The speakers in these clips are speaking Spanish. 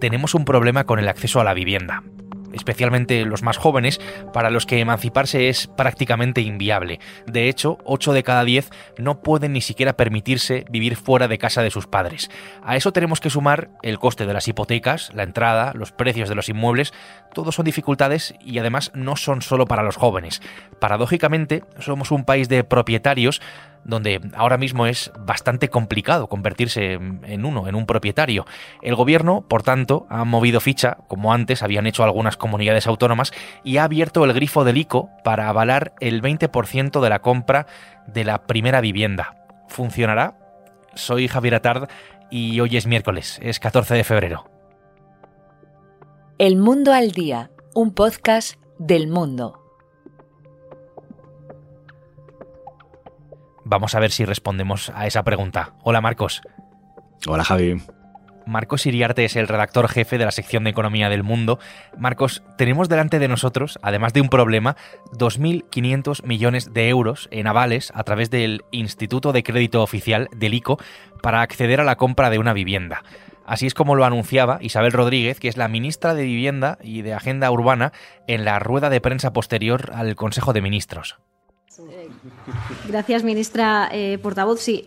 tenemos un problema con el acceso a la vivienda especialmente los más jóvenes, para los que emanciparse es prácticamente inviable. De hecho, 8 de cada 10 no pueden ni siquiera permitirse vivir fuera de casa de sus padres. A eso tenemos que sumar el coste de las hipotecas, la entrada, los precios de los inmuebles, todos son dificultades y además no son solo para los jóvenes. Paradójicamente, somos un país de propietarios donde ahora mismo es bastante complicado convertirse en uno, en un propietario. El gobierno, por tanto, ha movido ficha, como antes habían hecho algunas comunidades autónomas, y ha abierto el grifo del ICO para avalar el 20% de la compra de la primera vivienda. ¿Funcionará? Soy Javier Atard y hoy es miércoles, es 14 de febrero. El Mundo al Día, un podcast del mundo. Vamos a ver si respondemos a esa pregunta. Hola Marcos. Hola Javi. Marcos Iriarte es el redactor jefe de la sección de Economía del Mundo. Marcos, tenemos delante de nosotros, además de un problema, 2.500 millones de euros en avales a través del Instituto de Crédito Oficial del ICO para acceder a la compra de una vivienda. Así es como lo anunciaba Isabel Rodríguez, que es la ministra de Vivienda y de Agenda Urbana, en la rueda de prensa posterior al Consejo de Ministros. Eh, gracias, ministra eh, portavoz. Sí,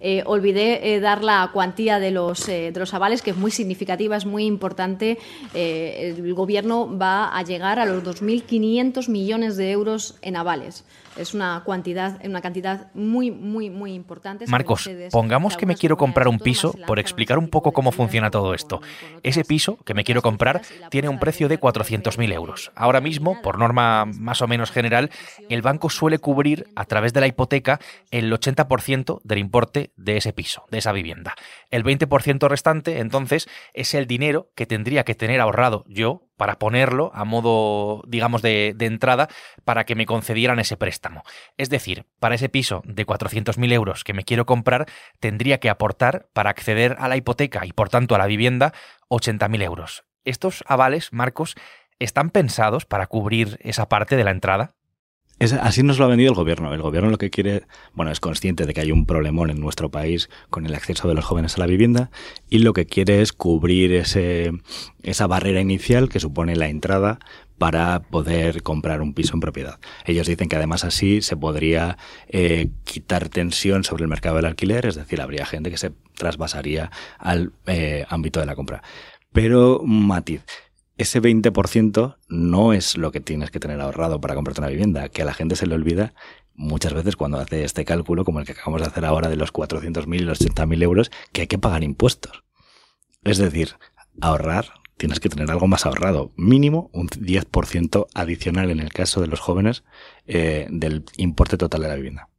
eh, olvidé dar la cuantía de los, de los avales, que es muy significativa, es muy importante. el Gobierno va a llegar a los 2.500 millones de euros en avales es una cantidad, una cantidad muy, muy, muy importante. Marcos, pongamos que me quiero comprar un piso por explicar un poco cómo funciona todo esto. Ese piso que me quiero comprar tiene un precio de 400.000 euros. Ahora mismo, por norma más o menos general, el banco suele cubrir a través de la hipoteca el 80% del importe de ese piso, de esa vivienda. El 20% restante, entonces, es el dinero que tendría que tener ahorrado yo para ponerlo a modo, digamos, de, entrada para que me concedieran ese préstamo. Es decir, para ese piso de 400.000 euros que me quiero comprar, tendría que aportar para acceder a la hipoteca y por tanto a la vivienda 80.000 euros. ¿Estos avales, Marcos, están pensados para cubrir esa parte de la entrada? Así nos lo ha vendido el gobierno. El gobierno lo que quiere, bueno, es consciente de que hay un problemón en nuestro país con el acceso de los jóvenes a la vivienda y lo que quiere es cubrir ese, esa barrera inicial que supone la entrada para poder comprar un piso en propiedad. Ellos dicen que además así se podría eh, quitar tensión sobre el mercado del alquiler, es decir, habría gente que se trasvasaría al eh, ámbito de la compra. Pero, matiz, ese 20% no es lo que tienes que tener ahorrado para comprarte una vivienda, que a la gente se le olvida muchas veces cuando hace este cálculo, como el que acabamos de hacer ahora de los 400.000 y los 80.000 euros, que hay que pagar impuestos. Es decir, ahorrar, tienes que tener algo más ahorrado, mínimo un 10% adicional en el caso de los jóvenes eh, del importe total de la vivienda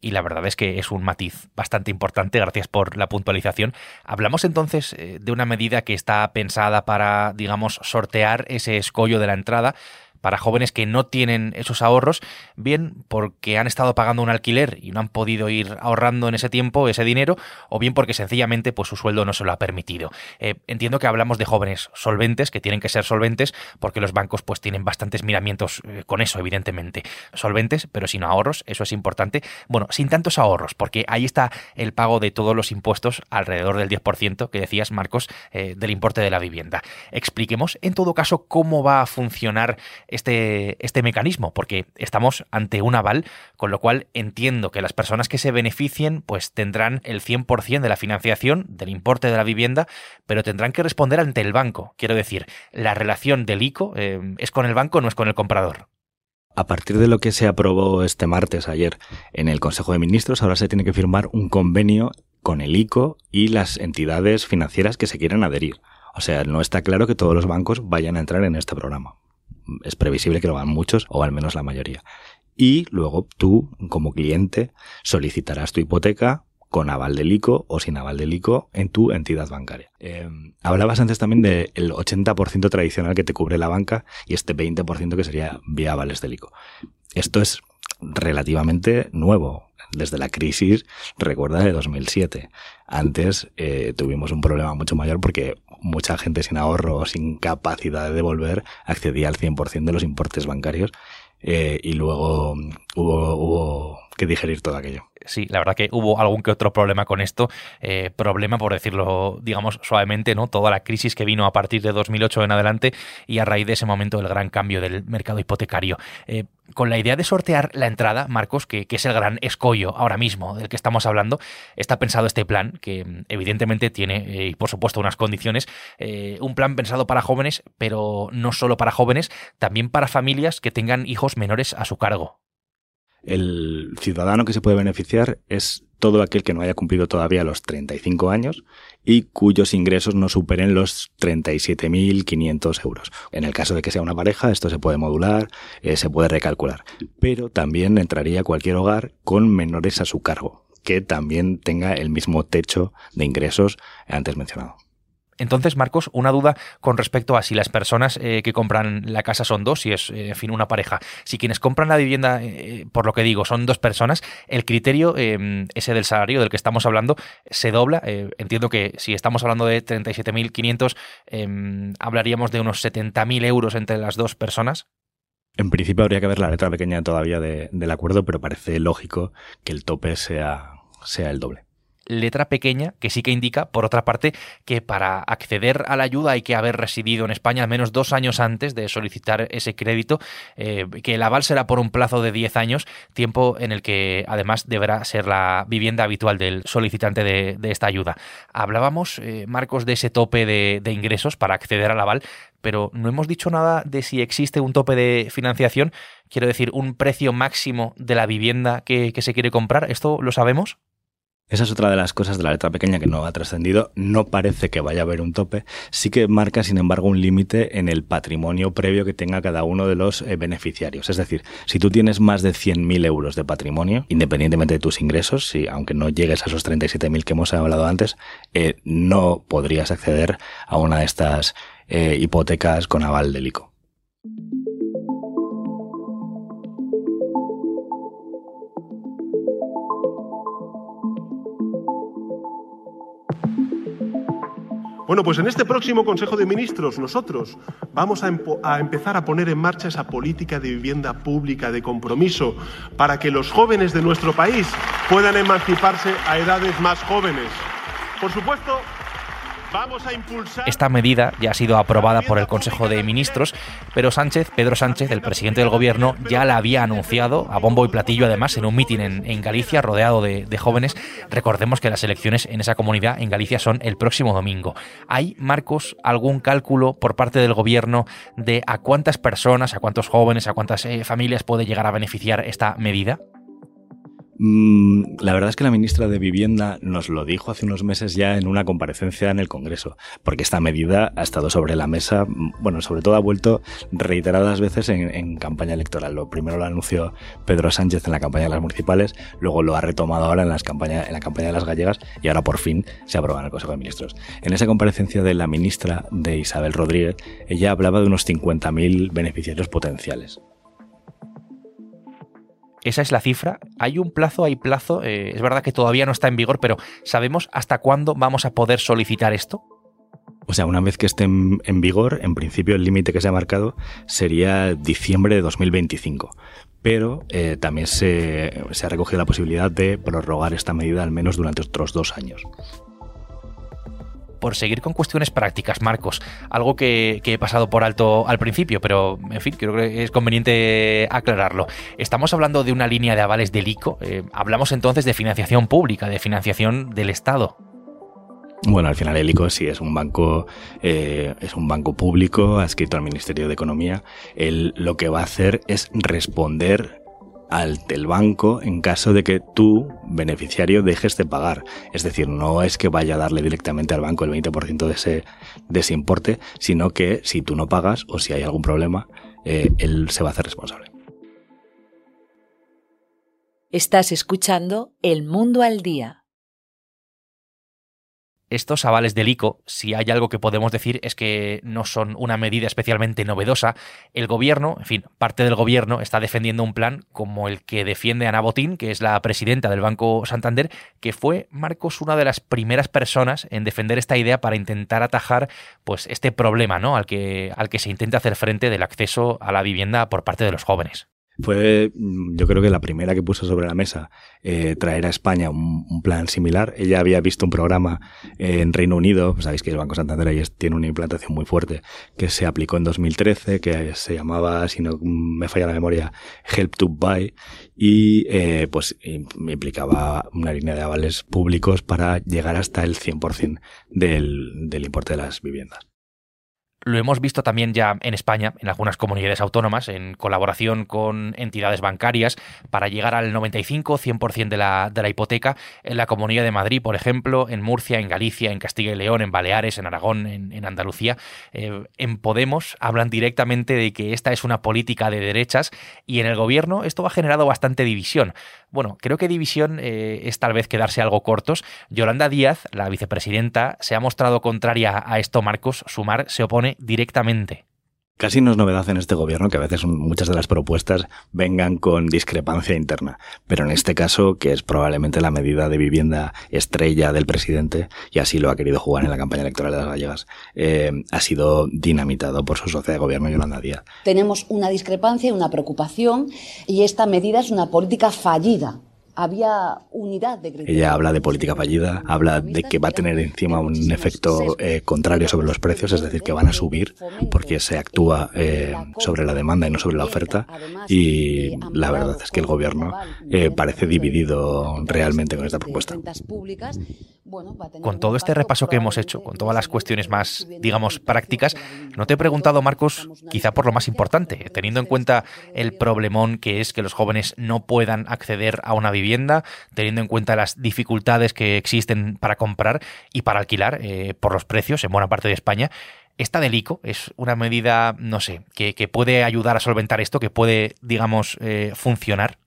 y la verdad es que es un matiz bastante importante, gracias por la puntualización. Hablamos entonces eh, de una medida que está pensada para, digamos, sortear ese escollo de la entrada, para jóvenes que no tienen esos ahorros, bien porque han estado pagando un alquiler y no han podido ir ahorrando en ese tiempo ese dinero, o bien porque sencillamente pues su sueldo no se lo ha permitido. Eh, entiendo que hablamos de jóvenes solventes, que tienen que ser solventes, porque los bancos pues tienen bastantes miramientos eh, con eso, evidentemente. Solventes, pero sin ahorros, eso es importante. Bueno, sin tantos ahorros, porque ahí está el pago de todos los impuestos, alrededor del 10% que decías, Marcos, eh, del importe de la vivienda. Expliquemos, en todo caso, cómo va a funcionar este, este mecanismo, porque estamos ante un aval, con lo cual entiendo que las personas que se beneficien pues tendrán el 100% de la financiación del importe de la vivienda, pero tendrán que responder ante el banco. Quiero decir, la relación del ICO eh, es con el banco, no es con el comprador. A partir de lo que se aprobó este martes ayer en el Consejo de Ministros, ahora se tiene que firmar un convenio con el ICO y las entidades financieras que se quieran adherir. O sea, no está claro que todos los bancos vayan a entrar en este programa es previsible que lo hagan muchos o al menos la mayoría. Y luego tú, como cliente, solicitarás tu hipoteca con aval del ICO o sin aval del ICO en tu entidad bancaria. Em, hablabas antes también del 80% tradicional que te cubre la banca y este 20% que sería vía avales del ICO. Esto es relativamente nuevo. Desde la crisis, recuerda, de 2007. Antes eh, tuvimos un problema mucho mayor porque mucha gente sin ahorro o sin capacidad de devolver accedía al 100% de los importes bancarios. Eh, y luego hubo, hubo que digerir todo aquello. Sí, la verdad que hubo algún que otro problema con esto. Eh, problema, por decirlo, digamos, suavemente, ¿no? Toda la crisis que vino a partir de 2008 en adelante y a raíz de ese momento el gran cambio del mercado hipotecario. Eh, con la idea de sortear la entrada, Marcos, que, es el gran escollo ahora mismo del que estamos hablando, está pensado este plan, que mm, evidentemente tiene, eh, y por supuesto, unas condiciones, un plan pensado para jóvenes, pero no solo para jóvenes, también para familias que tengan hijos menores a su cargo. El ciudadano que se puede beneficiar es todo aquel que no haya cumplido todavía los 35 años y cuyos ingresos no superen los 37.500 euros. En el caso de que sea una pareja, esto se puede modular, eh, se puede recalcular. Pero también entraría cualquier hogar con menores a su cargo, que también tenga el mismo techo de ingresos antes mencionado. Entonces, Marcos, una duda con respecto a si las personas eh, que compran la casa son dos, si es, eh, en fin, una pareja. Si quienes compran la vivienda, eh, por lo que digo, son dos personas, el criterio ese del salario del que estamos hablando se dobla. entiendo que si estamos hablando de 37.500, em, hablaríamos de unos 70.000 euros entre las dos personas. En principio habría que ver la letra pequeña todavía del acuerdo, pero parece lógico que el tope sea, sea el doble letra pequeña que sí que indica, por otra parte, que para acceder a la ayuda hay que haber residido en España al menos dos años antes de solicitar ese crédito, eh, que el aval será por un plazo de 10 años, tiempo en el que además deberá ser la vivienda habitual del solicitante de, esta ayuda. Hablábamos, eh, Marcos, de ese tope de, ingresos para acceder al aval, pero no hemos dicho nada de si existe un tope de financiación, quiero decir, un precio máximo de la vivienda que se quiere comprar. ¿Esto lo sabemos? Esa es otra de las cosas de la letra pequeña que no ha trascendido. No parece que vaya a haber un tope. Sí que marca, sin embargo, un límite en el patrimonio previo que tenga cada uno de los eh, beneficiarios. Es decir, si tú tienes más de 100.000 euros de patrimonio, independientemente de tus ingresos, si, aunque no llegues a esos 37.000 que hemos hablado antes, eh, no podrías acceder a una de estas eh, hipotecas con aval del ICO. Bueno, pues en este próximo Consejo de Ministros nosotros vamos a, empezar a poner en marcha esa política de vivienda pública de compromiso para que los jóvenes de nuestro país puedan emanciparse a edades más jóvenes. Por supuesto, esta medida ya ha sido aprobada por el Consejo de Ministros, pero Sánchez, Pedro Sánchez, el presidente del gobierno, ya la había anunciado a bombo y platillo, además, en un mitin en, Galicia, rodeado de, jóvenes. Recordemos que las elecciones en esa comunidad, en Galicia, son el próximo domingo. ¿Hay, Marcos, algún cálculo por parte del gobierno de a cuántas personas, a cuántos jóvenes, a cuántas eh, familias puede llegar a beneficiar esta medida? Mm, la verdad es que la ministra de Vivienda nos lo dijo hace unos meses ya en una comparecencia en el Congreso, porque esta medida ha estado sobre la mesa, mm, bueno, sobre todo ha vuelto reiteradas veces en, campaña electoral. Lo primero lo anunció Pedro Sánchez en la campaña de las municipales, luego lo ha retomado ahora en, las campaña, en la campaña de las gallegas y ahora por fin se aprueba en el Consejo de Ministros. En esa comparecencia de la ministra de Isabel Rodríguez, ella hablaba de unos 50.000 beneficiarios potenciales. Esa es la cifra. Hay un plazo, hay plazo. Eh, es verdad que todavía no está en vigor, pero ¿sabemos hasta cuándo vamos a poder solicitar esto? O sea, una vez que esté en, vigor, en principio el límite que se ha marcado sería diciembre de 2025. Pero eh, también se, se ha recogido la posibilidad de prorrogar esta medida al menos durante otros dos años por seguir con cuestiones prácticas, Marcos, algo que, he pasado por alto al principio, pero en fin, creo que es conveniente aclararlo. Estamos hablando de una línea de avales del ICO, eh, hablamos entonces de financiación pública, de financiación del Estado. Bueno, al final el ICO sí es un banco, eh, es un banco público adscrito al Ministerio de Economía. Él lo que va a hacer es responder al del banco en caso de que tú, beneficiario, dejes de pagar. Es decir, no es que vaya a darle directamente al banco el 20% de ese, de ese importe, sino que si tú no pagas o si hay algún problema, eh, él se va a hacer responsable. Estás escuchando El Mundo al Día estos avales del ICO, si hay algo que podemos decir es que no son una medida especialmente novedosa. El gobierno, en fin, parte del gobierno está defendiendo un plan como el que defiende Ana Botín, que es la presidenta del Banco Santander, que fue, Marcos, una de las primeras personas en defender esta idea para intentar atajar pues este problema, ¿no? al que al que se intenta hacer frente del acceso a la vivienda por parte de los jóvenes. Fue, mm, yo creo que la primera que puso sobre la mesa eh, traer a España un, plan similar. Ella había visto un programa en Reino Unido, sabéis que el Banco Santander ahí tiene una implantación muy fuerte, que se aplicó en 2013, que se llamaba, si no me falla la memoria, Help to Buy, y eh, pues implicaba una línea de avales públicos para llegar hasta el 100% del, del importe de las viviendas. Lo hemos visto también ya en España, en algunas comunidades autónomas, en colaboración con entidades bancarias, para llegar al 95-100% de la, de la hipoteca. En la Comunidad de Madrid, por ejemplo, en Murcia, en Galicia, en Castilla y León, en Baleares, en Aragón, en, Andalucía. Eh, en Podemos hablan directamente de que esta es una política de derechas y en el gobierno esto ha generado bastante división. Bueno, creo que división eh, es tal vez quedarse algo cortos. Yolanda Díaz, la vicepresidenta, se ha mostrado contraria a esto, Marcos. Sumar se opone directamente. Casi no es novedad en este gobierno que a veces muchas de las propuestas vengan con discrepancia interna, pero en este caso, que es probablemente la medida de vivienda estrella del presidente, y así lo ha querido jugar en la campaña electoral de las gallegas, eh, ha sido dinamitado por su socia de gobierno, Yolanda Díaz. Tenemos una discrepancia y una preocupación, y esta medida es una política fallida había unidad de Ella habla de política fallida, habla de que va a tener encima un efecto eh, contrario sobre los precios, es decir, que van a subir porque se actúa eh, sobre la demanda y no sobre la oferta. Y la verdad es que el gobierno eh, parece dividido realmente con esta propuesta. Con todo este repaso que hemos hecho, con todas las cuestiones más, digamos, prácticas, no te he preguntado, Marcos, quizá por lo más importante, teniendo en cuenta el problemón que es que los jóvenes no puedan acceder a una vivienda, teniendo en cuenta las dificultades que existen para comprar y para alquilar eh, por los precios en buena parte de España. ¿Esta del ICO es una medida, no sé, que, puede ayudar a solventar esto, que puede, digamos, eh, funcionar?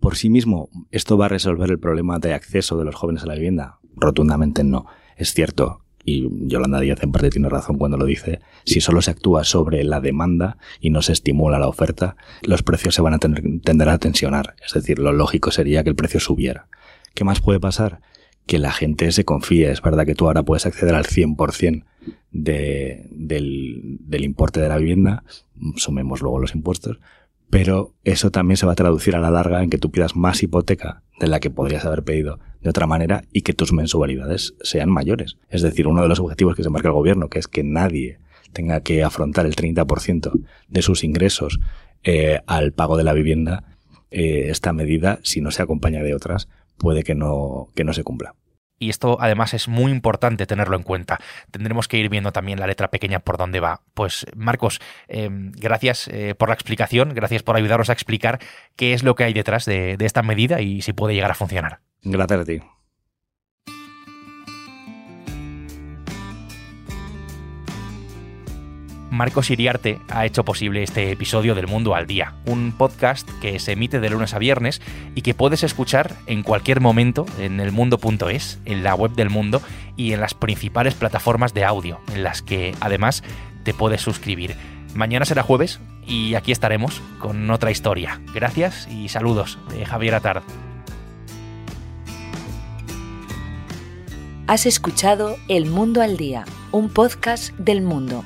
Por sí mismo, ¿esto va a resolver el problema de acceso de los jóvenes a la vivienda? Rotundamente no. Es cierto, y Yolanda Díaz en parte tiene razón cuando lo dice, si solo se actúa sobre la demanda y no se estimula la oferta, los precios se van a tender a tensionar. Es decir, lo lógico sería que el precio subiera. ¿Qué más puede pasar? Que la gente se confíe. Es verdad que tú ahora puedes acceder al 100% de, del, del importe de la vivienda, sumemos luego los impuestos, pero eso también se va a traducir a la larga en que tú pidas más hipoteca de la que podrías haber pedido de otra manera y que tus mensualidades sean mayores. Es decir, uno de los objetivos que se marca el gobierno, que es que nadie tenga que afrontar el 30% de sus ingresos eh, al pago de la vivienda, eh, esta medida, si no se acompaña de otras, puede que no, que no se cumpla. Y esto además es muy importante tenerlo en cuenta. Tendremos que ir viendo también la letra pequeña por dónde va. Pues Marcos, em, gracias eh, por la explicación, gracias por ayudarnos a explicar qué es lo que hay detrás de, de esta medida y si puede llegar a funcionar. Gracias a ti. Marcos Iriarte ha hecho posible este episodio del Mundo al Día, un podcast que se emite de lunes a viernes y que puedes escuchar en cualquier momento en elmundo.es, en la web del mundo y en las principales plataformas de audio, en las que además te puedes suscribir. Mañana será jueves y aquí estaremos con otra historia. Gracias y saludos de Javier Atard. Has escuchado El Mundo al Día, un podcast del mundo